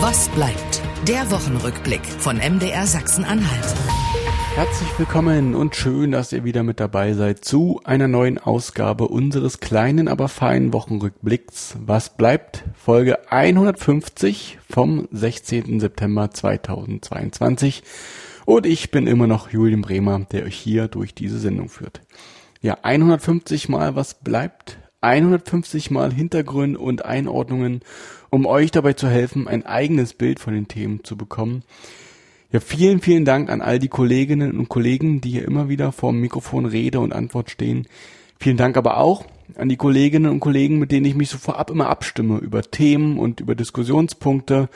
Was bleibt? Der Wochenrückblick von MDR Sachsen-Anhalt. Herzlich willkommen und schön, dass ihr wieder mit dabei seid zu einer neuen Ausgabe unseres kleinen, aber feinen Wochenrückblicks. Was bleibt? Folge 150 vom 16. September 2022. Und ich bin immer noch Julian Bremer, der euch hier durch diese Sendung führt. Ja, 150 Mal was bleibt, 150 Mal Hintergründe und Einordnungen, um euch dabei zu helfen, ein eigenes Bild von den Themen zu bekommen. Ja, vielen, vielen Dank an all die Kolleginnen und Kollegen, die hier immer wieder vor dem Mikrofon Rede und Antwort stehen. Vielen Dank aber auch an die Kolleginnen und Kollegen, mit denen ich mich so vorab immer abstimme über Themen und über Diskussionspunkte,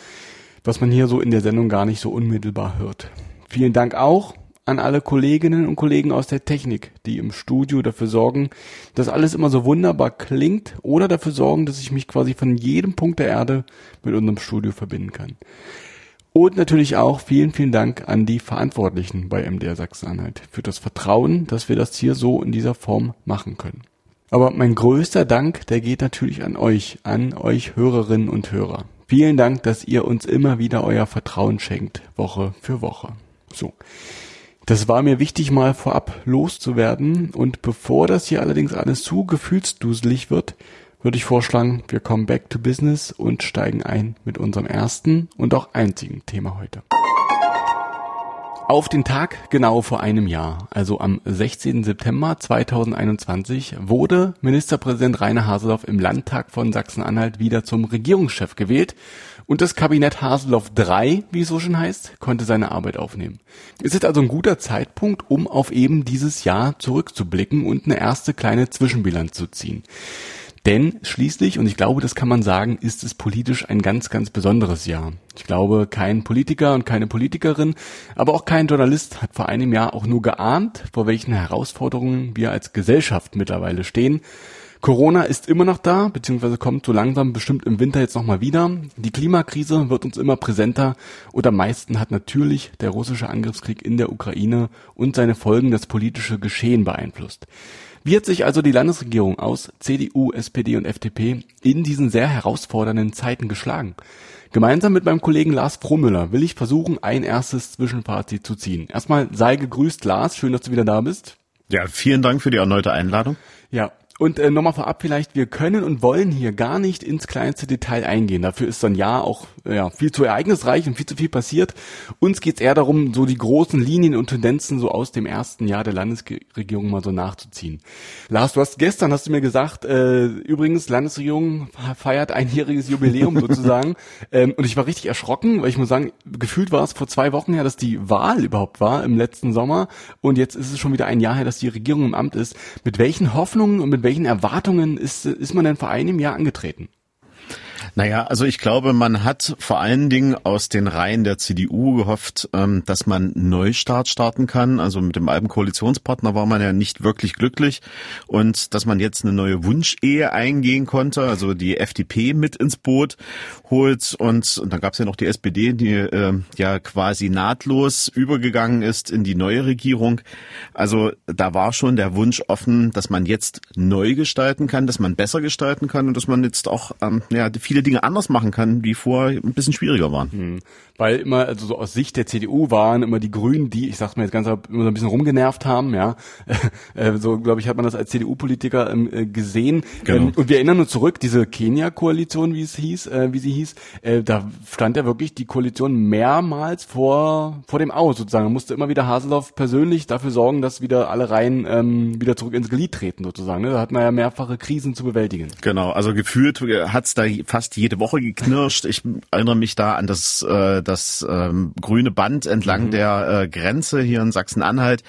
was man hier so in der Sendung gar nicht so unmittelbar hört. Vielen Dank auch an alle Kolleginnen und Kollegen aus der Technik, die im Studio dafür sorgen, dass alles immer so wunderbar klingt oder dafür sorgen, dass ich mich quasi von jedem Punkt der Erde mit unserem Studio verbinden kann. Und natürlich auch vielen, vielen Dank an die Verantwortlichen bei MDR Sachsen-Anhalt für das Vertrauen, dass wir das hier so in dieser Form machen können. Aber mein größter Dank, der geht natürlich an euch, an euch Hörerinnen und Hörer. Vielen Dank, dass ihr uns immer wieder euer Vertrauen schenkt, Woche für Woche. So. Das war mir wichtig, mal vorab loszuwerden. Und bevor das hier allerdings alles zu gefühlsduselig wird, würde ich vorschlagen, wir kommen back to business und steigen ein mit unserem ersten und auch einzigen Thema heute. Auf den Tag genau vor einem Jahr, also am 16. September 2021, wurde Ministerpräsident Rainer Haseloff im Landtag von Sachsen-Anhalt wieder zum Regierungschef gewählt und das Kabinett Haseloff III, wie es so schon heißt, konnte seine Arbeit aufnehmen. Es ist also ein guter Zeitpunkt, um auf eben dieses Jahr zurückzublicken und eine erste kleine Zwischenbilanz zu ziehen. Denn schließlich, und ich glaube, das kann man sagen, ist es politisch ein ganz, ganz besonderes Jahr. Ich glaube, kein Politiker und keine Politikerin, aber auch kein Journalist hat vor einem Jahr auch nur geahnt, vor welchen Herausforderungen wir als Gesellschaft mittlerweile stehen. Corona ist immer noch da, beziehungsweise kommt so langsam bestimmt im Winter jetzt nochmal wieder. Die Klimakrise wird uns immer präsenter und am meisten hat natürlich der russische Angriffskrieg in der Ukraine und seine Folgen das politische Geschehen beeinflusst. Wie hat sich also die Landesregierung aus CDU, SPD und FDP in diesen sehr herausfordernden Zeiten geschlagen? Gemeinsam mit meinem Kollegen Lars Frohmüller will ich versuchen, ein erstes Zwischenfazit zu ziehen. Erstmal sei gegrüßt, Lars. Schön, dass du wieder da bist. Ja, vielen Dank für die erneute Einladung. Ja, und äh, nochmal vorab vielleicht, wir können und wollen hier gar nicht ins kleinste Detail eingehen. Dafür ist so ein Jahr auch ja, viel zu ereignisreich und viel zu viel passiert. Uns geht's eher darum, so die großen Linien und Tendenzen so aus dem ersten Jahr der Landesregierung mal so nachzuziehen. Lars, du hast gestern, hast du mir gesagt, äh, übrigens, Landesregierung feiert einjähriges Jubiläum sozusagen. ähm, und ich war richtig erschrocken, weil ich muss sagen, gefühlt war es vor zwei Wochen her, dass die Wahl überhaupt war im letzten Sommer. Und jetzt ist es schon wieder ein Jahr her, dass die Regierung im Amt ist. Mit welchen Hoffnungen und mit welchen Erwartungen ist, ist man denn vor einem Jahr angetreten? Naja, also ich glaube, man hat vor allen Dingen aus den Reihen der CDU gehofft, ähm, dass man Neustart starten kann. Also mit dem alten Koalitionspartner war man ja nicht wirklich glücklich und dass man jetzt eine neue Wunschehe eingehen konnte, also die FDP mit ins Boot holt und, und dann gab es ja noch die SPD, die äh, ja quasi nahtlos übergegangen ist in die neue Regierung. Also da war schon der Wunsch offen, dass man jetzt neu gestalten kann, dass man besser gestalten kann und dass man jetzt auch ähm, ja, viele viele Dinge anders machen kann, die vorher ein bisschen schwieriger waren. Hm. Weil immer, also so aus Sicht der CDU waren immer die Grünen, die, ich sag's mir jetzt ganz immer so ein bisschen rumgenervt haben, ja. Äh, so, glaube ich, hat man das als CDU-Politiker ähm, äh, gesehen. Genau. Ähm, und wir erinnern uns zurück, diese Kenia-Koalition, wie es hieß, äh, wie sie hieß, äh, da stand ja wirklich die Koalition mehrmals vor, vor dem Aus sozusagen. Da musste immer wieder Haseloff persönlich dafür sorgen, dass wieder alle Reihen ähm, wieder zurück ins Glied treten sozusagen. Ne? Da hat man ja mehrfache Krisen zu bewältigen. Genau, also gefühlt hat's da fast fast jede Woche geknirscht. Ich erinnere mich da an das, äh, das ähm, grüne Band entlang mhm. der äh, Grenze hier in Sachsen-Anhalt,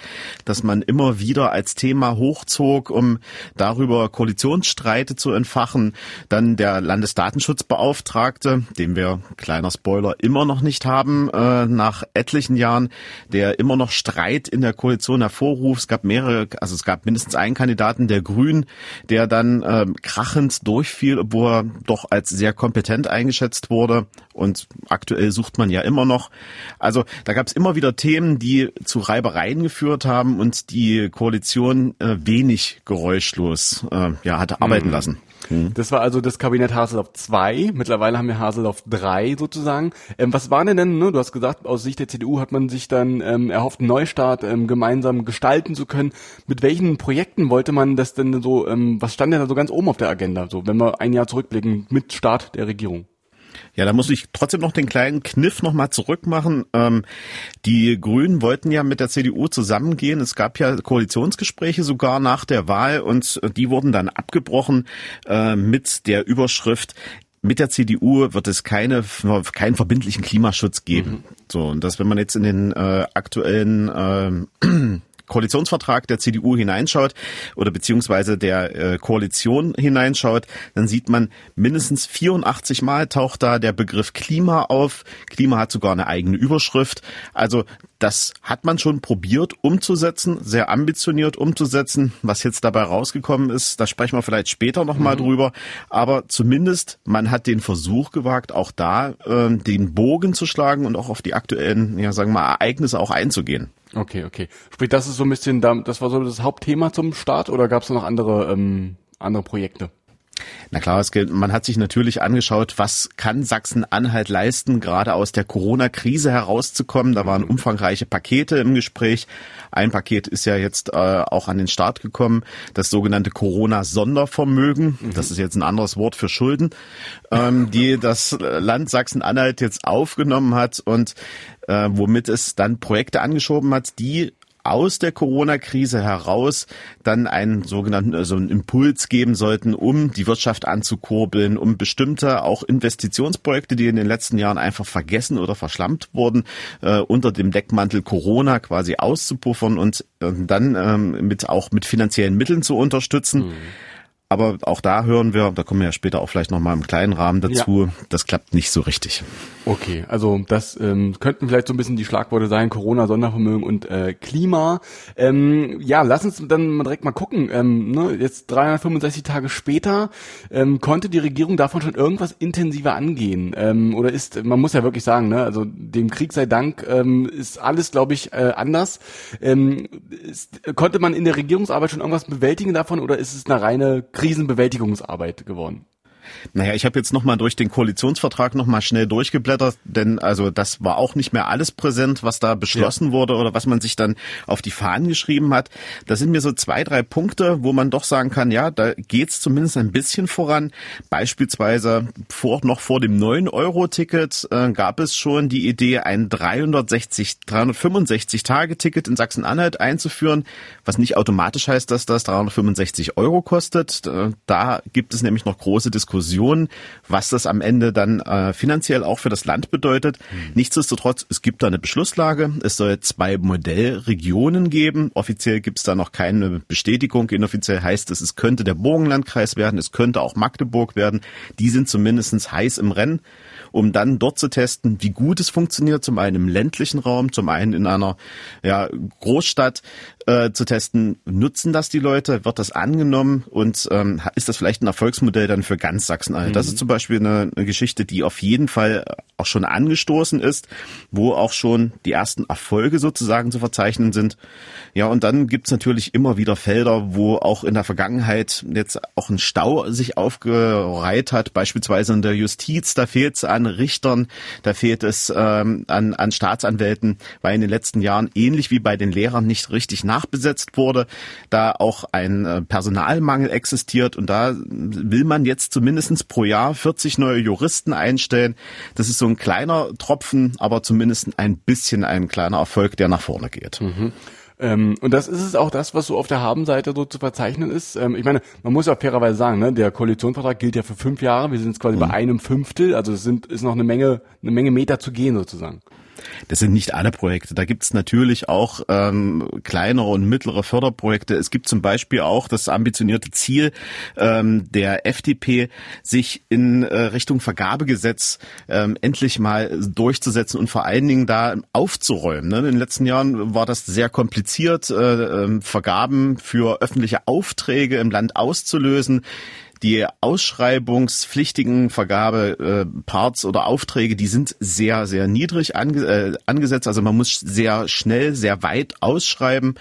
dass man immer wieder als Thema hochzog, um darüber Koalitionsstreite zu entfachen. Dann der Landesdatenschutzbeauftragte, den wir, kleiner Spoiler, immer noch nicht haben, äh, nach etlichen Jahren, der immer noch Streit in der Koalition hervorruft. Es gab mehrere, also es gab mindestens einen Kandidaten der Grünen, der dann äh, krachend durchfiel, obwohl er doch als sehr kompetent eingeschätzt wurde und aktuell sucht man ja immer noch. Also da gab es immer wieder Themen, die zu Reibereien geführt haben und die Koalition äh, wenig geräuschlos äh, ja, hatte arbeiten mhm. lassen. Mhm. Das war also das Kabinett Haseloff 2. Mittlerweile haben wir Haseloff 3 sozusagen. Ähm, was war denn denn, ne? du hast gesagt, aus Sicht der CDU hat man sich dann ähm, erhofft, einen Neustart ähm, gemeinsam gestalten zu können. Mit welchen Projekten wollte man das denn so, ähm, was stand denn da so ganz oben auf der Agenda, so wenn wir ein Jahr zurückblicken mit Start der Regierung? Ja, da muss ich trotzdem noch den kleinen Kniff nochmal zurückmachen. Ähm, die Grünen wollten ja mit der CDU zusammengehen. Es gab ja Koalitionsgespräche sogar nach der Wahl und die wurden dann abgebrochen äh, mit der Überschrift mit der CDU wird es keine, keinen verbindlichen Klimaschutz geben. Mhm. So, und das, wenn man jetzt in den äh, aktuellen äh, Koalitionsvertrag der CDU hineinschaut oder beziehungsweise der äh, Koalition hineinschaut, dann sieht man mindestens 84 Mal taucht da der Begriff Klima auf. Klima hat sogar eine eigene Überschrift. Also das hat man schon probiert umzusetzen, sehr ambitioniert umzusetzen. Was jetzt dabei rausgekommen ist, da sprechen wir vielleicht später nochmal mhm. drüber. Aber zumindest man hat den Versuch gewagt, auch da äh, den Bogen zu schlagen und auch auf die aktuellen, ja sagen wir mal, Ereignisse auch einzugehen. Okay, okay. Sprich, das ist so ein bisschen, das war so das Hauptthema zum Start oder gab es noch andere, ähm, andere Projekte? Na klar, gilt, man hat sich natürlich angeschaut, was kann Sachsen-Anhalt leisten, gerade aus der Corona-Krise herauszukommen. Da waren umfangreiche Pakete im Gespräch. Ein Paket ist ja jetzt äh, auch an den Start gekommen, das sogenannte Corona-Sondervermögen. Mhm. Das ist jetzt ein anderes Wort für Schulden, ähm, die das Land Sachsen-Anhalt jetzt aufgenommen hat und äh, womit es dann Projekte angeschoben hat, die aus der Corona-Krise heraus dann einen sogenannten also einen Impuls geben sollten, um die Wirtschaft anzukurbeln, um bestimmte auch Investitionsprojekte, die in den letzten Jahren einfach vergessen oder verschlampt wurden, äh, unter dem Deckmantel Corona quasi auszupuffern und äh, dann ähm, mit auch mit finanziellen Mitteln zu unterstützen. Mhm. Aber auch da hören wir, da kommen wir ja später auch vielleicht nochmal im kleinen Rahmen dazu, ja. das klappt nicht so richtig. Okay, also das ähm, könnten vielleicht so ein bisschen die Schlagworte sein, Corona, Sondervermögen und äh, Klima. Ähm, ja, lass uns dann mal direkt mal gucken. Ähm, ne, jetzt 365 Tage später, ähm, konnte die Regierung davon schon irgendwas intensiver angehen? Ähm, oder ist, man muss ja wirklich sagen, ne, also dem Krieg sei Dank ähm, ist alles, glaube ich, äh, anders. Ähm, ist, konnte man in der Regierungsarbeit schon irgendwas bewältigen davon oder ist es eine reine Krisenbewältigungsarbeit geworden. Naja, ich habe jetzt nochmal durch den Koalitionsvertrag nochmal schnell durchgeblättert, denn also das war auch nicht mehr alles präsent, was da beschlossen ja. wurde oder was man sich dann auf die Fahnen geschrieben hat. Da sind mir so zwei, drei Punkte, wo man doch sagen kann, ja, da geht's zumindest ein bisschen voran. Beispielsweise vor, noch vor dem 9-Euro-Ticket äh, gab es schon die Idee, ein 360, 365-Tage-Ticket in Sachsen-Anhalt einzuführen, was nicht automatisch heißt, dass das 365 Euro kostet. Äh, da gibt es nämlich noch große Diskussionen Diskussion, was das am Ende dann äh, finanziell auch für das Land bedeutet. Mhm. Nichtsdestotrotz, es gibt da eine Beschlusslage. Es soll zwei Modellregionen geben. Offiziell gibt es da noch keine Bestätigung. Inoffiziell heißt es, es könnte der Burgenlandkreis werden, es könnte auch Magdeburg werden. Die sind zumindest heiß im Rennen um dann dort zu testen, wie gut es funktioniert, zum einen im ländlichen Raum, zum einen in einer ja, Großstadt äh, zu testen, nutzen das die Leute, wird das angenommen und ähm, ist das vielleicht ein Erfolgsmodell dann für ganz Sachsen-Anhalt? Mhm. Das ist zum Beispiel eine, eine Geschichte, die auf jeden Fall auch schon angestoßen ist, wo auch schon die ersten Erfolge sozusagen zu verzeichnen sind. Ja, und dann gibt's natürlich immer wieder Felder, wo auch in der Vergangenheit jetzt auch ein Stau sich aufgereiht hat, beispielsweise in der Justiz, da fehlt es an Richtern, da fehlt es ähm, an, an Staatsanwälten, weil in den letzten Jahren ähnlich wie bei den Lehrern nicht richtig nachbesetzt wurde, da auch ein äh, Personalmangel existiert und da will man jetzt zumindestens pro Jahr 40 neue Juristen einstellen. Das ist so ein kleiner Tropfen, aber zumindest ein bisschen ein kleiner Erfolg, der nach vorne geht. Mhm. Ähm, und das ist es auch das, was so auf der Habenseite so zu verzeichnen ist. Ähm, ich meine, man muss ja fairerweise sagen, ne, der Koalitionsvertrag gilt ja für fünf Jahre. Wir sind jetzt quasi mhm. bei einem Fünftel. Also es sind, ist noch eine Menge, eine Menge Meter zu gehen sozusagen. Das sind nicht alle Projekte. Da gibt es natürlich auch ähm, kleinere und mittlere Förderprojekte. Es gibt zum Beispiel auch das ambitionierte Ziel ähm, der FDP, sich in äh, Richtung Vergabegesetz ähm, endlich mal durchzusetzen und vor allen Dingen da aufzuräumen. Ne? In den letzten Jahren war das sehr kompliziert, äh, äh, Vergaben für öffentliche Aufträge im Land auszulösen die ausschreibungspflichtigen Vergabeparts äh, oder Aufträge, die sind sehr, sehr niedrig ange äh, angesetzt. Also man muss sehr schnell, sehr weit ausschreiben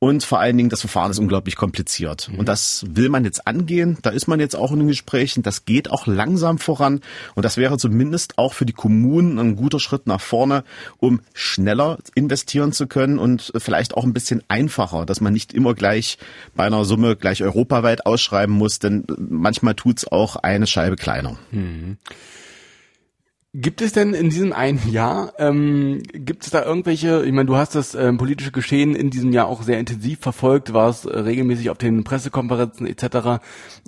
und vor allen Dingen das Verfahren ist unglaublich kompliziert. Mhm. Und das will man jetzt angehen. Da ist man jetzt auch in den Gesprächen. Das geht auch langsam voran. Und das wäre zumindest auch für die Kommunen ein guter Schritt nach vorne, um schneller investieren zu können und vielleicht auch ein bisschen einfacher, dass man nicht immer gleich bei einer Summe gleich europaweit ausschreiben muss, denn manchmal tut's auch eine Scheibe kleiner. Mhm. Gibt es denn in diesem einen Jahr, ähm, gibt es da irgendwelche, ich meine, du hast das ähm, politische Geschehen in diesem Jahr auch sehr intensiv verfolgt, warst äh, regelmäßig auf den Pressekonferenzen etc.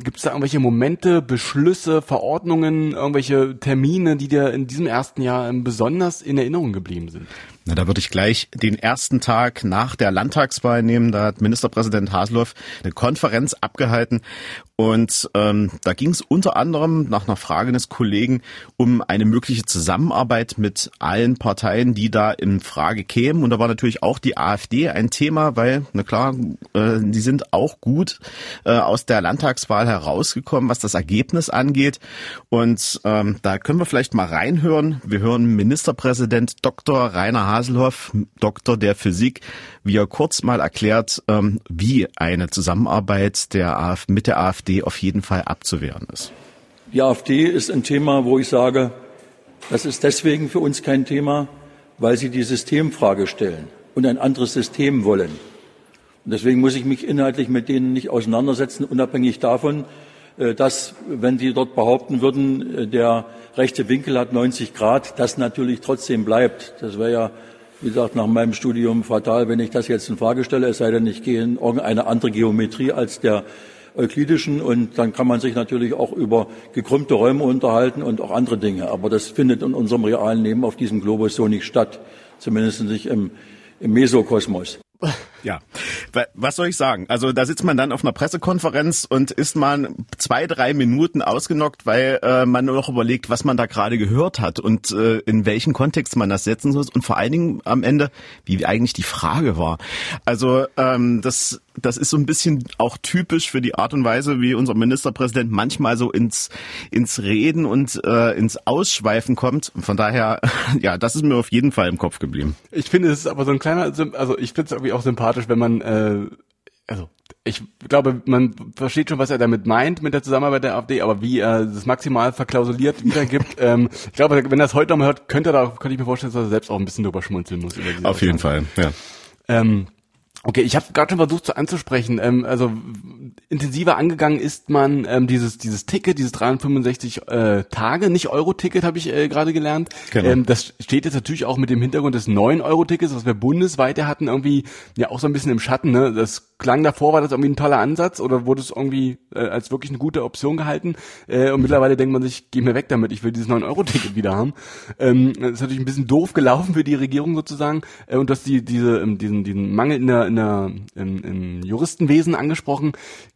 Gibt es da irgendwelche Momente, Beschlüsse, Verordnungen, irgendwelche Termine, die dir in diesem ersten Jahr ähm, besonders in Erinnerung geblieben sind? Na, da würde ich gleich den ersten Tag nach der Landtagswahl nehmen. Da hat Ministerpräsident Haseloff eine Konferenz abgehalten und ähm, da ging es unter anderem nach einer Frage des Kollegen um eine mögliche Zusammenarbeit mit allen Parteien, die da in Frage kämen. Und da war natürlich auch die AfD ein Thema, weil, na klar, äh, die sind auch gut äh, aus der Landtagswahl herausgekommen, was das Ergebnis angeht. Und ähm, da können wir vielleicht mal reinhören. Wir hören Ministerpräsident Dr. Rainer Haselhoff, Doktor der Physik, wie er kurz mal erklärt, ähm, wie eine Zusammenarbeit der mit der AfD auf jeden Fall abzuwehren ist. Die AfD ist ein Thema, wo ich sage, das ist deswegen für uns kein Thema, weil sie die Systemfrage stellen und ein anderes System wollen. Und deswegen muss ich mich inhaltlich mit denen nicht auseinandersetzen, unabhängig davon, äh, dass, wenn die dort behaupten würden, äh, der rechte Winkel hat 90 Grad, das natürlich trotzdem bleibt. Das wäre ja, wie gesagt, nach meinem Studium fatal, wenn ich das jetzt in Frage stelle, es sei denn, ich gehe in irgendeine andere Geometrie als der euklidischen und dann kann man sich natürlich auch über gekrümmte Räume unterhalten und auch andere Dinge. Aber das findet in unserem realen Leben auf diesem Globus so nicht statt, zumindest nicht im, im Mesokosmos. Ja, was soll ich sagen? Also da sitzt man dann auf einer Pressekonferenz und ist mal zwei, drei Minuten ausgenockt, weil äh, man nur noch überlegt, was man da gerade gehört hat und äh, in welchen Kontext man das setzen muss und vor allen Dingen am Ende, wie eigentlich die Frage war. Also ähm, das das ist so ein bisschen auch typisch für die Art und Weise, wie unser Ministerpräsident manchmal so ins, ins Reden und äh, ins Ausschweifen kommt. Von daher, ja, das ist mir auf jeden Fall im Kopf geblieben. Ich finde, es ist aber so ein kleiner, also ich finde es irgendwie auch sympathisch, wenn man, äh, also ich glaube, man versteht schon, was er damit meint mit der Zusammenarbeit der AfD, aber wie er das maximal verklausuliert wiedergibt, ähm, ich glaube, wenn er es heute nochmal hört, könnte er da, könnte ich mir vorstellen, dass er selbst auch ein bisschen drüber schmunzeln muss. Auf jeden Fall, ja. Ähm, Okay, ich habe gerade schon versucht zu anzusprechen. Ähm, also intensiver angegangen ist man ähm, dieses dieses Ticket, dieses 365 äh, Tage, nicht Euro-Ticket, habe ich äh, gerade gelernt. Genau. Ähm, das steht jetzt natürlich auch mit dem Hintergrund des 9 Euro-Tickets, was wir bundesweit ja hatten, irgendwie ja auch so ein bisschen im Schatten. Ne? Das klang davor, war das irgendwie ein toller Ansatz oder wurde es irgendwie äh, als wirklich eine gute Option gehalten? Äh, und mittlerweile denkt man sich, geh mir weg damit, ich will dieses 9 Euro-Ticket wieder haben. Ähm, das ist natürlich ein bisschen doof gelaufen für die Regierung sozusagen äh, und dass die diese ähm, diesen diesen Mangel in der in der, im, im Juristenwesen angesprochen.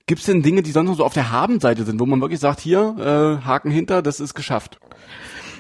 Gibt es denn Dinge, die sonst noch so auf der Habenseite sind, wo man wirklich sagt, hier, äh, Haken hinter, das ist geschafft?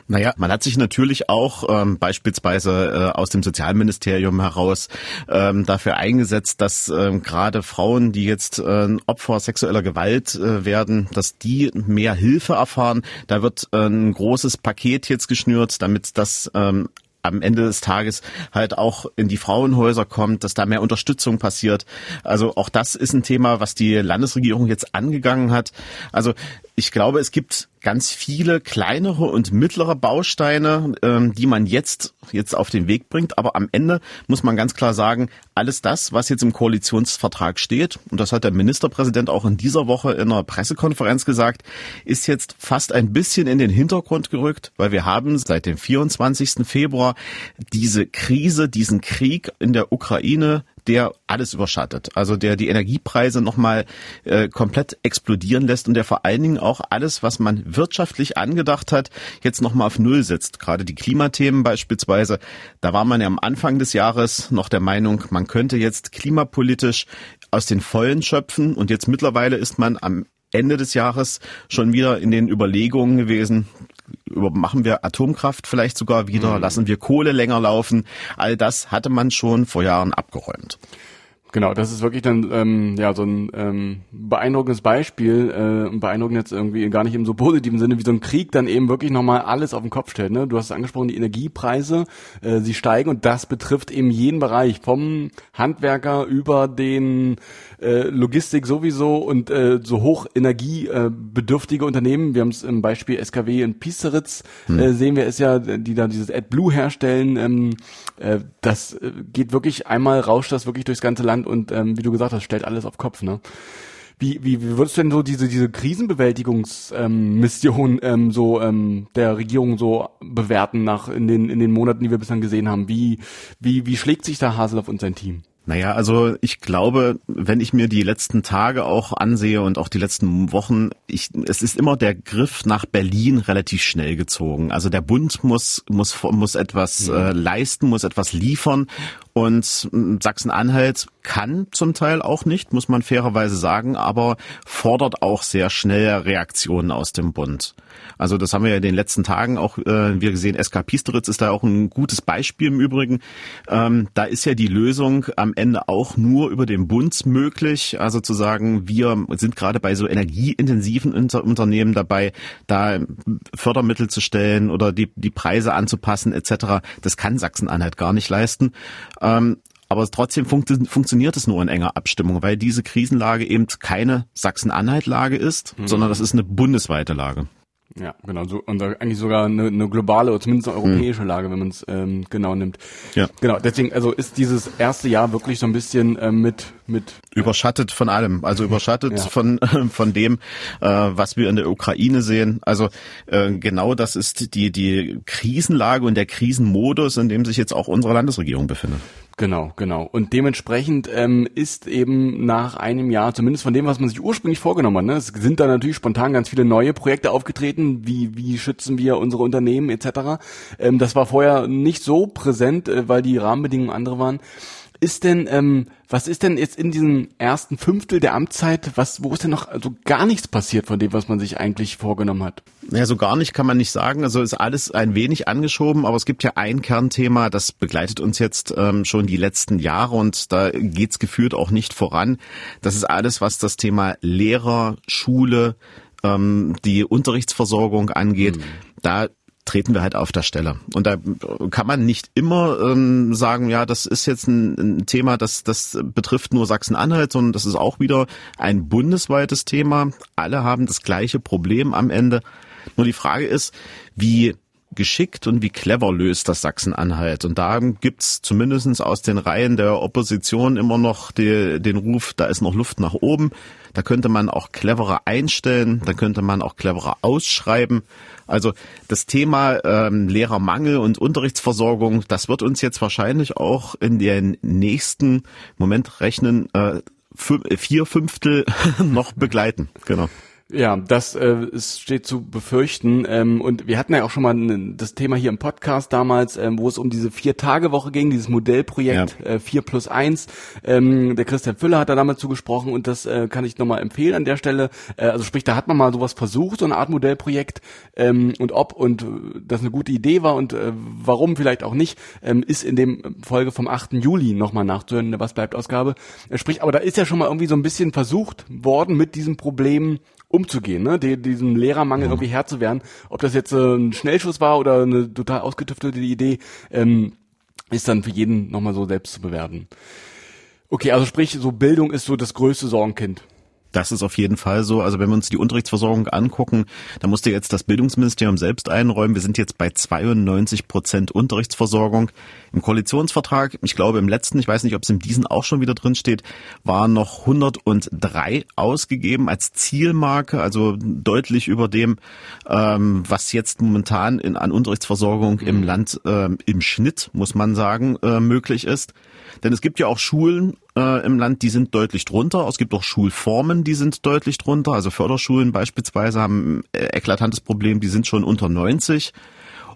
Naja, man hat sich natürlich auch ähm, beispielsweise äh, aus dem Sozialministerium heraus ähm, dafür eingesetzt, dass ähm, gerade Frauen, die jetzt äh, Opfer sexueller Gewalt äh, werden, dass die mehr Hilfe erfahren. Da wird äh, ein großes Paket jetzt geschnürt, damit das ähm, am Ende des Tages halt auch in die Frauenhäuser kommt, dass da mehr Unterstützung passiert. Also auch das ist ein Thema, was die Landesregierung jetzt angegangen hat. Also ich glaube, es gibt ganz viele kleinere und mittlere Bausteine, ähm, die man jetzt, jetzt auf den Weg bringt. Aber am Ende muss man ganz klar sagen, alles das, was jetzt im Koalitionsvertrag steht, und das hat der Ministerpräsident auch in dieser Woche in einer Pressekonferenz gesagt, ist jetzt fast ein bisschen in den Hintergrund gerückt, weil wir haben seit dem 24. Februar diese Krise, diesen Krieg in der Ukraine, der alles überschattet. Also der die Energiepreise nochmal äh, komplett explodieren lässt und der vor allen Dingen auch alles, was man wirtschaftlich angedacht hat, jetzt nochmal auf Null setzt. Gerade die Klimathemen beispielsweise. Da war man ja am Anfang des Jahres noch der Meinung, man könnte jetzt klimapolitisch aus den Vollen schöpfen und jetzt mittlerweile ist man am Ende des Jahres schon wieder in den Überlegungen gewesen, machen wir Atomkraft vielleicht sogar wieder, mhm. lassen wir Kohle länger laufen. All das hatte man schon vor Jahren abgeräumt. Genau, das ist wirklich dann ähm, ja so ein ähm, beeindruckendes Beispiel, äh, beeindruckend jetzt irgendwie gar nicht im so positiven Sinne, wie so ein Krieg dann eben wirklich nochmal alles auf den Kopf stellt. Ne? Du hast es angesprochen, die Energiepreise, äh, sie steigen und das betrifft eben jeden Bereich, vom Handwerker über den äh, Logistik sowieso und äh, so hoch energiebedürftige Unternehmen. Wir haben es im Beispiel SKW in Piesteritz, hm. äh, sehen wir es ja, die da dieses AdBlue herstellen. Ähm, äh, das äh, geht wirklich einmal rauscht das wirklich durchs ganze Land und ähm, wie du gesagt hast, stellt alles auf Kopf. Ne? Wie, wie, wie würdest du denn so diese, diese Krisenbewältigungsmission ähm, ähm, so ähm, der Regierung so bewerten nach in den, in den Monaten, die wir bislang gesehen haben? Wie, wie, wie schlägt sich da Haseloff und sein Team? Naja, also ich glaube, wenn ich mir die letzten Tage auch ansehe und auch die letzten Wochen, ich, es ist immer der Griff nach Berlin relativ schnell gezogen. Also der Bund muss, muss, muss etwas mhm. äh, leisten, muss etwas liefern und Sachsen-Anhalt kann zum Teil auch nicht, muss man fairerweise sagen, aber fordert auch sehr schnell Reaktionen aus dem Bund. Also das haben wir ja in den letzten Tagen auch äh, wir gesehen. SK Piesteritz ist da auch ein gutes Beispiel im Übrigen. Ähm, da ist ja die Lösung am Ende auch nur über den Bund möglich. Also zu sagen, wir sind gerade bei so energieintensiven Unter Unternehmen dabei, da Fördermittel zu stellen oder die, die Preise anzupassen etc. Das kann Sachsen-Anhalt gar nicht leisten. Ähm, aber trotzdem funkt, funktioniert es nur in enger Abstimmung, weil diese Krisenlage eben keine Sachsen-Anhalt-Lage ist, mhm. sondern das ist eine bundesweite Lage. Ja, genau, so, und eigentlich sogar eine, eine globale oder zumindest eine europäische mhm. Lage, wenn man es ähm, genau nimmt. Ja. Genau, deswegen, also ist dieses erste Jahr wirklich so ein bisschen ähm, mit mit überschattet von allem, also überschattet ja. von von dem, äh, was wir in der Ukraine sehen. Also äh, genau das ist die die Krisenlage und der Krisenmodus, in dem sich jetzt auch unsere Landesregierung befindet. Genau, genau. Und dementsprechend ähm, ist eben nach einem Jahr, zumindest von dem, was man sich ursprünglich vorgenommen hat, ne, es sind da natürlich spontan ganz viele neue Projekte aufgetreten, wie wie schützen wir unsere Unternehmen etc. Ähm, das war vorher nicht so präsent, äh, weil die Rahmenbedingungen andere waren ist denn, ähm, was ist denn jetzt in diesem ersten Fünftel der Amtszeit, was, wo ist denn noch also gar nichts passiert von dem, was man sich eigentlich vorgenommen hat? Naja, so gar nicht kann man nicht sagen. Also ist alles ein wenig angeschoben, aber es gibt ja ein Kernthema, das begleitet uns jetzt ähm, schon die letzten Jahre und da geht's gefühlt auch nicht voran. Das ist alles, was das Thema Lehrer, Schule, ähm, die Unterrichtsversorgung angeht. Mhm. Da treten wir halt auf der Stelle. Und da kann man nicht immer ähm, sagen, ja, das ist jetzt ein, ein Thema, das, das betrifft nur Sachsen-Anhalt, sondern das ist auch wieder ein bundesweites Thema. Alle haben das gleiche Problem am Ende. Nur die Frage ist, wie geschickt und wie clever löst das Sachsen-Anhalt. Und da gibt's zumindestens aus den Reihen der Opposition immer noch die, den Ruf, da ist noch Luft nach oben. Da könnte man auch cleverer einstellen, da könnte man auch cleverer ausschreiben. Also das Thema ähm, Lehrermangel und Unterrichtsversorgung, das wird uns jetzt wahrscheinlich auch in den nächsten Moment rechnen äh, vier Fünftel noch begleiten. Genau. Ja, das äh, ist, steht zu befürchten. Ähm, und wir hatten ja auch schon mal das Thema hier im Podcast damals, ähm, wo es um diese Vier-Tage-Woche ging, dieses Modellprojekt ja. äh, 4 plus 1. Ähm, der Christian Füller hat da damals zugesprochen und das äh, kann ich nochmal empfehlen an der Stelle. Äh, also sprich, da hat man mal sowas versucht, so eine Art Modellprojekt. Ähm, und ob und äh, das eine gute Idee war und äh, warum vielleicht auch nicht, ähm, ist in dem Folge vom 8. Juli nochmal nachzuhören, der Was bleibt Ausgabe. Äh, sprich, aber da ist ja schon mal irgendwie so ein bisschen versucht worden, mit diesem Problem umzugehen, ne? Die, diesem Lehrermangel mhm. irgendwie Herr zu werden. Ob das jetzt äh, ein Schnellschuss war oder eine total ausgetüftete Idee, ähm, ist dann für jeden nochmal so selbst zu bewerten. Okay, also sprich, so Bildung ist so das größte Sorgenkind das ist auf jeden Fall so. Also wenn wir uns die Unterrichtsversorgung angucken, da musste jetzt das Bildungsministerium selbst einräumen. Wir sind jetzt bei 92 Prozent Unterrichtsversorgung. Im Koalitionsvertrag, ich glaube im letzten, ich weiß nicht, ob es in diesen auch schon wieder drin steht, waren noch 103 ausgegeben als Zielmarke, also deutlich über dem, ähm, was jetzt momentan in, an Unterrichtsversorgung mhm. im Land äh, im Schnitt, muss man sagen, äh, möglich ist. Denn es gibt ja auch Schulen äh, im Land, die sind deutlich drunter. Es gibt auch Schulformen, die sind deutlich drunter. Also Förderschulen beispielsweise haben ein eklatantes Problem, die sind schon unter 90.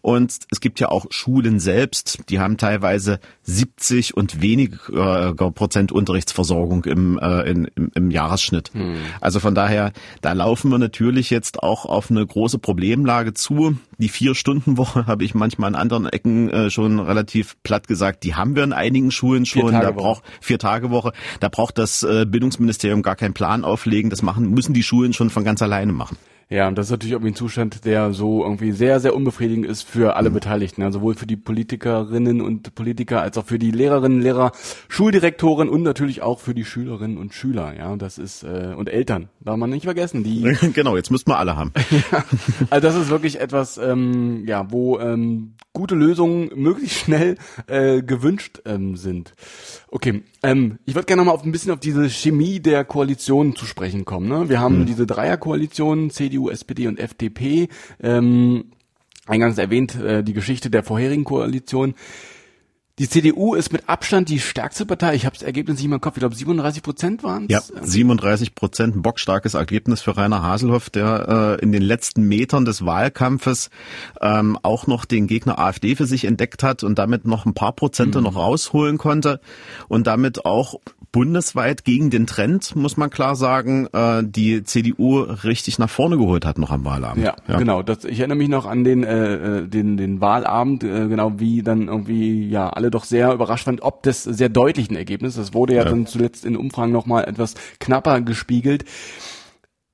Und es gibt ja auch Schulen selbst, die haben teilweise 70 und weniger Prozent Unterrichtsversorgung im, äh, in, im, im Jahresschnitt. Hm. Also von daher, da laufen wir natürlich jetzt auch auf eine große Problemlage zu. Die Vier-Stunden-Woche habe ich manchmal an anderen Ecken äh, schon relativ platt gesagt, die haben wir in einigen Schulen schon. Da braucht vier Tage Woche. Da braucht das äh, Bildungsministerium gar keinen Plan auflegen. Das machen müssen die Schulen schon von ganz alleine machen. Ja, und das ist natürlich irgendwie ein Zustand, der so irgendwie sehr, sehr unbefriedigend ist für alle mhm. Beteiligten, ja, sowohl für die Politikerinnen und Politiker als auch für die Lehrerinnen, Lehrer, Schuldirektoren und natürlich auch für die Schülerinnen und Schüler, ja, das ist äh, und Eltern, darf man nicht vergessen, die genau, jetzt müssten wir alle haben. ja, also das ist wirklich etwas, ähm, ja, wo ähm, gute Lösungen möglichst schnell äh, gewünscht ähm, sind. Okay, ähm, ich würde gerne noch mal auf ein bisschen auf diese Chemie der Koalition zu sprechen kommen. Ne? Wir haben mhm. diese Dreierkoalition, CDU, SPD und FDP. Ähm, eingangs erwähnt äh, die Geschichte der vorherigen Koalition. Die CDU ist mit Abstand die stärkste Partei. Ich habe das Ergebnis nicht mehr im Kopf. Ich glaube, 37 Prozent waren es. Ja, 37 Prozent. Ein bockstarkes Ergebnis für Rainer Haselhoff, der äh, in den letzten Metern des Wahlkampfes ähm, auch noch den Gegner AfD für sich entdeckt hat und damit noch ein paar Prozente mhm. noch rausholen konnte und damit auch bundesweit gegen den Trend, muss man klar sagen, äh, die CDU richtig nach vorne geholt hat noch am Wahlabend. Ja, ja. genau. Das, ich erinnere mich noch an den, äh, äh, den, den Wahlabend, äh, genau wie dann irgendwie ja alle doch sehr überrascht waren, ob des sehr deutlichen Ergebnisses. Das wurde ja, ja. dann zuletzt in Umfragen nochmal etwas knapper gespiegelt.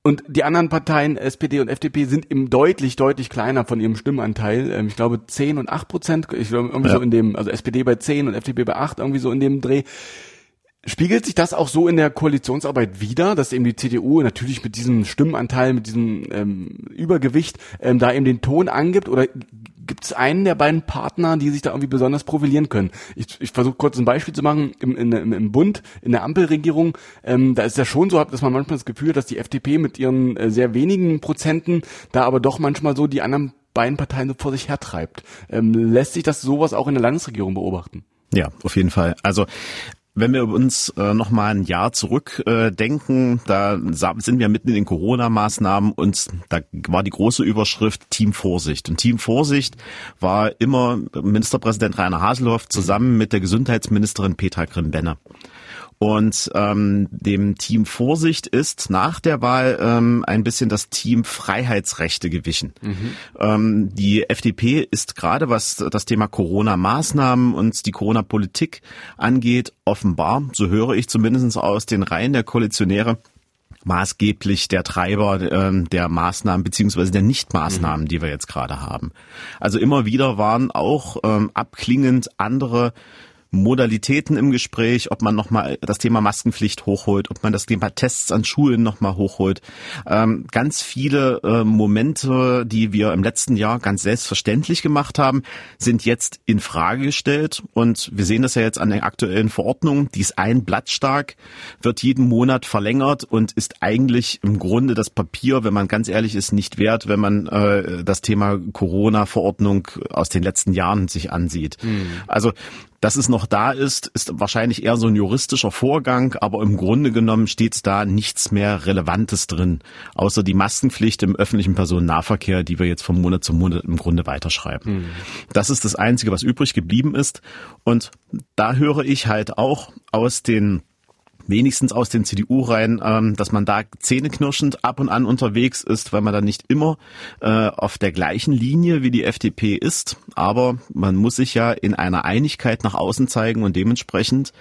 Und die anderen Parteien, SPD und FDP, sind eben deutlich, deutlich kleiner von ihrem Stimmanteil. Ähm, ich glaube 10 und 8 Prozent. Ich glaube irgendwie ja. so in dem, also SPD bei 10 und FDP bei 8, irgendwie so in dem Dreh. Spiegelt sich das auch so in der Koalitionsarbeit wieder, dass eben die CDU natürlich mit diesem Stimmenanteil, mit diesem ähm, Übergewicht ähm, da eben den Ton angibt? Oder gibt es einen der beiden Partner, die sich da irgendwie besonders profilieren können? Ich, ich versuche kurz ein Beispiel zu machen. Im, in, im, im Bund, in der Ampelregierung, ähm, da ist ja schon so, dass man manchmal das Gefühl, dass die FDP mit ihren äh, sehr wenigen Prozenten da aber doch manchmal so die anderen beiden Parteien so vor sich hertreibt. Ähm, lässt sich das sowas auch in der Landesregierung beobachten? Ja, auf jeden Fall. Also wenn wir uns äh, noch mal ein Jahr zurück äh, denken, da sind wir mitten in den Corona-Maßnahmen und da war die große Überschrift Team Vorsicht. Und Team Vorsicht war immer Ministerpräsident Rainer Haselhoff zusammen mit der Gesundheitsministerin Petra Grimm-Benner. Und ähm, dem Team Vorsicht ist nach der Wahl ähm, ein bisschen das Team Freiheitsrechte gewichen. Mhm. Ähm, die FDP ist gerade, was das Thema Corona-Maßnahmen und die Corona-Politik angeht, offenbar, so höre ich zumindest aus den Reihen der Koalitionäre, maßgeblich der Treiber äh, der Maßnahmen beziehungsweise der Nichtmaßnahmen, mhm. die wir jetzt gerade haben. Also immer wieder waren auch ähm, abklingend andere Modalitäten im Gespräch, ob man nochmal das Thema Maskenpflicht hochholt, ob man das Thema Tests an Schulen nochmal hochholt. Ähm, ganz viele äh, Momente, die wir im letzten Jahr ganz selbstverständlich gemacht haben, sind jetzt in Frage gestellt. Und wir sehen das ja jetzt an der aktuellen Verordnung. Die ist ein Blatt stark, wird jeden Monat verlängert und ist eigentlich im Grunde das Papier, wenn man ganz ehrlich ist, nicht wert, wenn man äh, das Thema Corona-Verordnung aus den letzten Jahren sich ansieht. Mhm. Also dass es noch da ist, ist wahrscheinlich eher so ein juristischer Vorgang, aber im Grunde genommen steht da nichts mehr Relevantes drin, außer die Maskenpflicht im öffentlichen Personennahverkehr, die wir jetzt von Monat zu Monat im Grunde weiterschreiben. Mhm. Das ist das Einzige, was übrig geblieben ist. Und da höre ich halt auch aus den wenigstens aus den CDU-Reihen, ähm, dass man da zähneknirschend ab und an unterwegs ist, weil man da nicht immer äh, auf der gleichen Linie wie die FDP ist. Aber man muss sich ja in einer Einigkeit nach außen zeigen und dementsprechend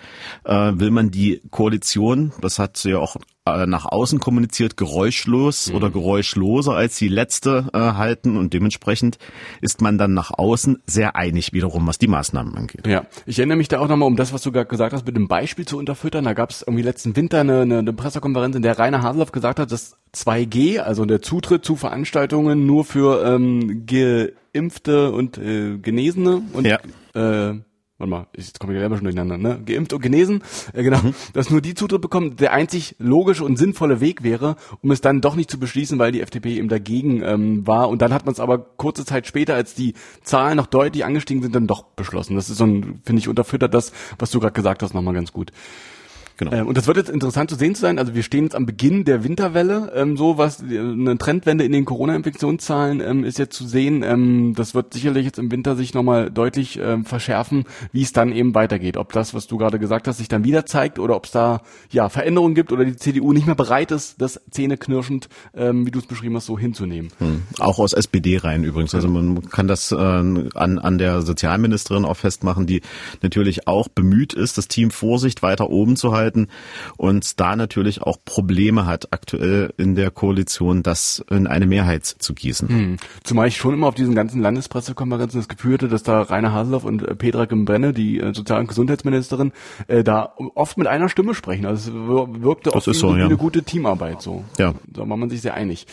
äh, will man die Koalition, das hat sie ja auch äh, nach außen kommuniziert, geräuschlos mhm. oder geräuschloser als die letzte äh, halten und dementsprechend ist man dann nach außen sehr einig wiederum, was die Maßnahmen angeht. Ja, ich erinnere mich da auch nochmal, um das, was du gerade gesagt hast, mit dem Beispiel zu unterfüttern. Da gab es irgendwie letzten Winter eine, eine, eine Pressekonferenz, in der Rainer Haseloff gesagt hat, dass 2G, also der Zutritt zu Veranstaltungen nur für ähm, Geimpfte und äh, Genesene und ja. äh, warte mal, ich komme ich selber schon durcheinander, ne? Geimpft und genesen, äh, genau, mhm. dass nur die Zutritt bekommen, der einzig logische und sinnvolle Weg wäre, um es dann doch nicht zu beschließen, weil die FDP eben dagegen ähm, war. Und dann hat man es aber kurze Zeit später, als die Zahlen noch deutlich angestiegen sind, dann doch beschlossen. Das ist so ein, finde ich, unterfüttert das, was du gerade gesagt hast, nochmal ganz gut. Genau. Ähm, und das wird jetzt interessant zu sehen zu sein. Also wir stehen jetzt am Beginn der Winterwelle. Ähm, so was eine Trendwende in den Corona-Infektionszahlen ähm, ist jetzt zu sehen. Ähm, das wird sicherlich jetzt im Winter sich nochmal deutlich ähm, verschärfen, wie es dann eben weitergeht. Ob das, was du gerade gesagt hast, sich dann wieder zeigt oder ob es da ja Veränderungen gibt oder die CDU nicht mehr bereit ist, das zähneknirschend, ähm, wie du es beschrieben hast, so hinzunehmen. Hm. Auch aus SPD-Reihen übrigens. Also man kann das äh, an, an der Sozialministerin auch festmachen, die natürlich auch bemüht ist, das Team Vorsicht weiter oben zu halten und da natürlich auch Probleme hat, aktuell in der Koalition das in eine Mehrheit zu gießen. Hm. Zumal ich schon immer auf diesen ganzen Landespressekonferenzen das Gefühl hatte, dass da Rainer Haseloff und äh, Petra Gembrenne, die äh, Sozial- und Gesundheitsministerin, äh, da oft mit einer Stimme sprechen. Also es wirkte das oft so, wie, ja. eine gute Teamarbeit. So. Ja. Da war man sich sehr einig.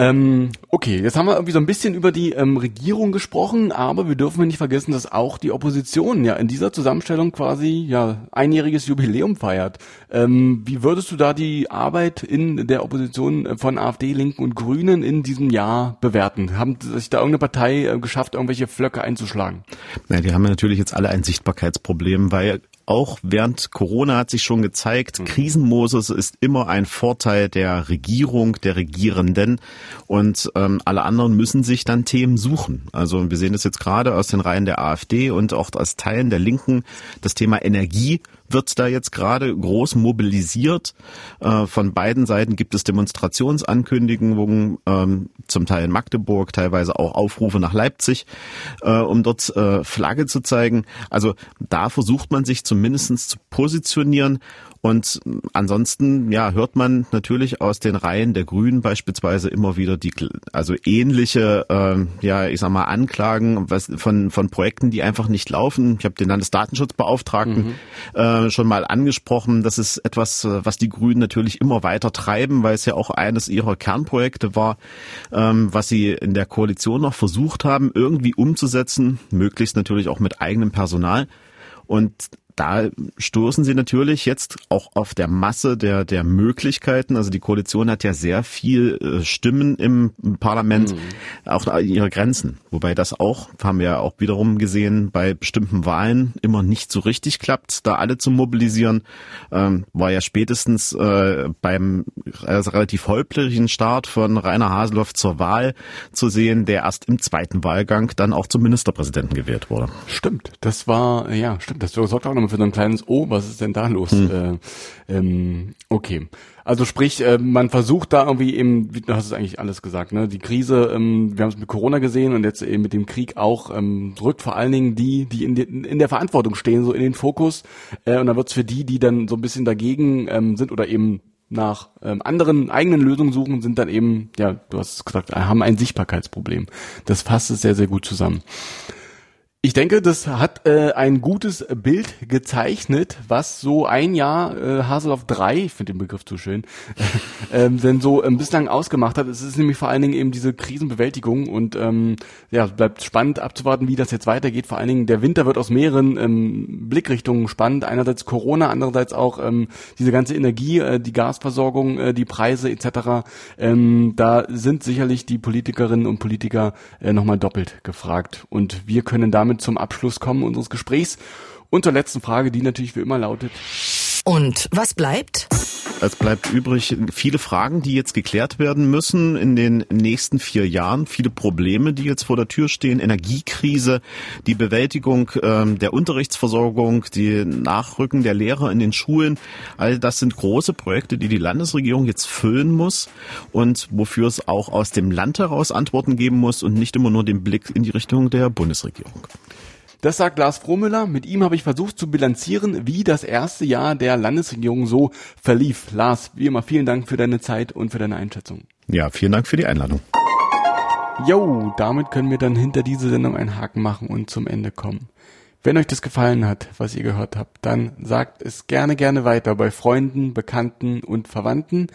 Ähm, okay, jetzt haben wir irgendwie so ein bisschen über die ähm, Regierung gesprochen, aber wir dürfen nicht vergessen, dass auch die Opposition ja in dieser Zusammenstellung quasi ja einjähriges Jubiläum feiert. Ähm, wie würdest du da die Arbeit in der Opposition von AfD, Linken und Grünen in diesem Jahr bewerten? Haben sich da irgendeine Partei äh, geschafft, irgendwelche Flöcke einzuschlagen? Ja, die haben natürlich jetzt alle ein Sichtbarkeitsproblem, weil auch während Corona hat sich schon gezeigt, mhm. Krisenmodus ist immer ein Vorteil der Regierung, der Regierenden und ähm, alle anderen müssen sich dann Themen suchen. Also wir sehen das jetzt gerade aus den Reihen der AfD und auch aus Teilen der Linken. Das Thema Energie wird da jetzt gerade groß mobilisiert. Äh, von beiden Seiten gibt es Demonstrationsankündigungen, ähm, zum Teil in Magdeburg, teilweise auch Aufrufe nach Leipzig, äh, um dort äh, Flagge zu zeigen. Also da versucht man sich zumindest zu positionieren und ansonsten, ja, hört man natürlich aus den Reihen der Grünen beispielsweise immer wieder die, also ähnliche, äh, ja, ich sag mal, Anklagen was, von, von Projekten, die einfach nicht laufen. Ich habe den Landesdatenschutzbeauftragten mhm. äh, schon mal angesprochen. Das ist etwas, was die Grünen natürlich immer weiter treiben, weil es ja auch eines ihrer Kernprojekte war, ähm, was sie in der Koalition noch versucht haben, irgendwie umzusetzen, möglichst natürlich auch mit eigenem Personal. Und da stoßen sie natürlich jetzt auch auf der Masse der, der Möglichkeiten. Also die Koalition hat ja sehr viel äh, Stimmen im Parlament, mhm. auch ihre Grenzen. Wobei das auch, haben wir ja auch wiederum gesehen, bei bestimmten Wahlen immer nicht so richtig klappt, da alle zu mobilisieren. Ähm, war ja spätestens äh, beim also relativ holprigen Start von Rainer Haseloff zur Wahl zu sehen, der erst im zweiten Wahlgang dann auch zum Ministerpräsidenten gewählt wurde. Stimmt, das war, ja, stimmt, das sorgt auch nochmal für so ein kleines Oh, was ist denn da los? Hm. Äh, ähm, okay. Also sprich, äh, man versucht da irgendwie eben, wie du hast es eigentlich alles gesagt, ne? Die Krise, ähm, wir haben es mit Corona gesehen und jetzt eben mit dem Krieg auch, ähm, drückt vor allen Dingen die, die in, die, in der Verantwortung stehen, so in den Fokus. Äh, und dann wird's für die, die dann so ein bisschen dagegen ähm, sind oder eben nach ähm, anderen eigenen Lösungen suchen, sind dann eben, ja, du hast es gesagt, haben ein Sichtbarkeitsproblem. Das fasst es sehr, sehr gut zusammen. Ich denke, das hat äh, ein gutes Bild gezeichnet, was so ein Jahr äh, Haseloff 3, ich finde den Begriff zu schön, ähm, denn so ähm, bislang ausgemacht hat. Es ist nämlich vor allen Dingen eben diese Krisenbewältigung und ähm, ja, bleibt spannend abzuwarten, wie das jetzt weitergeht. Vor allen Dingen der Winter wird aus mehreren ähm, Blickrichtungen spannend. Einerseits Corona, andererseits auch ähm, diese ganze Energie, äh, die Gasversorgung, äh, die Preise etc. Ähm, da sind sicherlich die Politikerinnen und Politiker äh, nochmal doppelt gefragt und wir können damit damit zum Abschluss kommen unseres Gesprächs. Und zur letzten Frage, die natürlich wie immer lautet. Und was bleibt? Es bleibt übrig viele Fragen, die jetzt geklärt werden müssen in den nächsten vier Jahren. Viele Probleme, die jetzt vor der Tür stehen. Energiekrise, die Bewältigung ähm, der Unterrichtsversorgung, die Nachrücken der Lehrer in den Schulen. All das sind große Projekte, die die Landesregierung jetzt füllen muss und wofür es auch aus dem Land heraus Antworten geben muss und nicht immer nur den Blick in die Richtung der Bundesregierung. Das sagt Lars Frohmüller. Mit ihm habe ich versucht zu bilanzieren, wie das erste Jahr der Landesregierung so verlief. Lars, wie immer vielen Dank für deine Zeit und für deine Einschätzung. Ja, vielen Dank für die Einladung. Jo, damit können wir dann hinter diese Sendung einen Haken machen und zum Ende kommen. Wenn euch das gefallen hat, was ihr gehört habt, dann sagt es gerne, gerne weiter bei Freunden, Bekannten und Verwandten.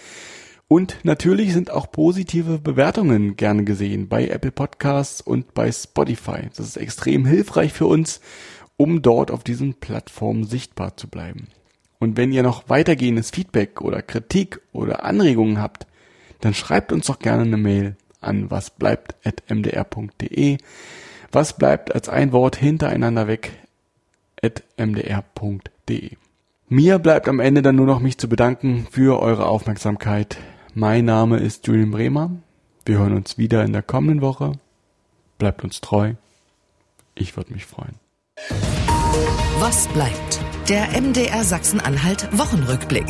Und natürlich sind auch positive Bewertungen gerne gesehen bei Apple Podcasts und bei Spotify. Das ist extrem hilfreich für uns, um dort auf diesen Plattformen sichtbar zu bleiben. Und wenn ihr noch weitergehendes Feedback oder Kritik oder Anregungen habt, dann schreibt uns doch gerne eine Mail an wasbleibt.mdr.de. Was bleibt als ein Wort hintereinander weg mdr.de. Mir bleibt am Ende dann nur noch mich zu bedanken für eure Aufmerksamkeit. Mein Name ist Julian Bremer. Wir hören uns wieder in der kommenden Woche. Bleibt uns treu. Ich würde mich freuen. Was bleibt? Der MDR Sachsen-Anhalt Wochenrückblick.